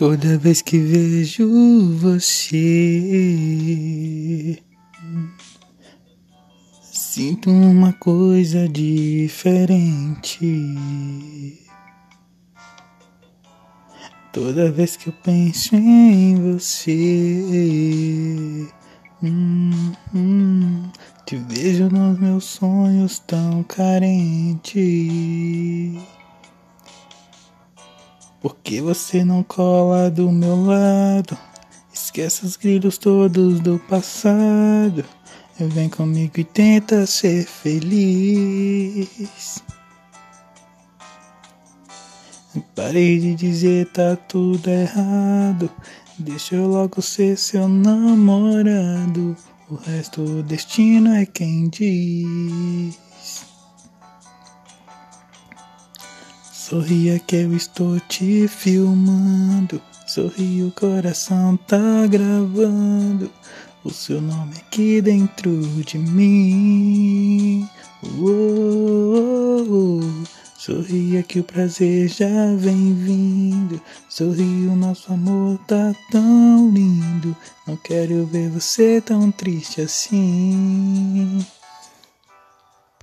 Toda vez que vejo você, sinto uma coisa diferente. Toda vez que eu penso em você, hum, hum, te vejo nos meus sonhos tão carente. Por que você não cola do meu lado? Esquece os grilos todos do passado. Vem comigo e tenta ser feliz. Parei de dizer tá tudo errado. Deixa eu logo ser seu namorado. O resto o destino é quem diz. Sorria que eu estou te filmando. Sorri, o coração tá gravando. O seu nome aqui dentro de mim. Oh, Sorria que o prazer já vem vindo. Sorri, o nosso amor tá tão lindo. Não quero ver você tão triste assim.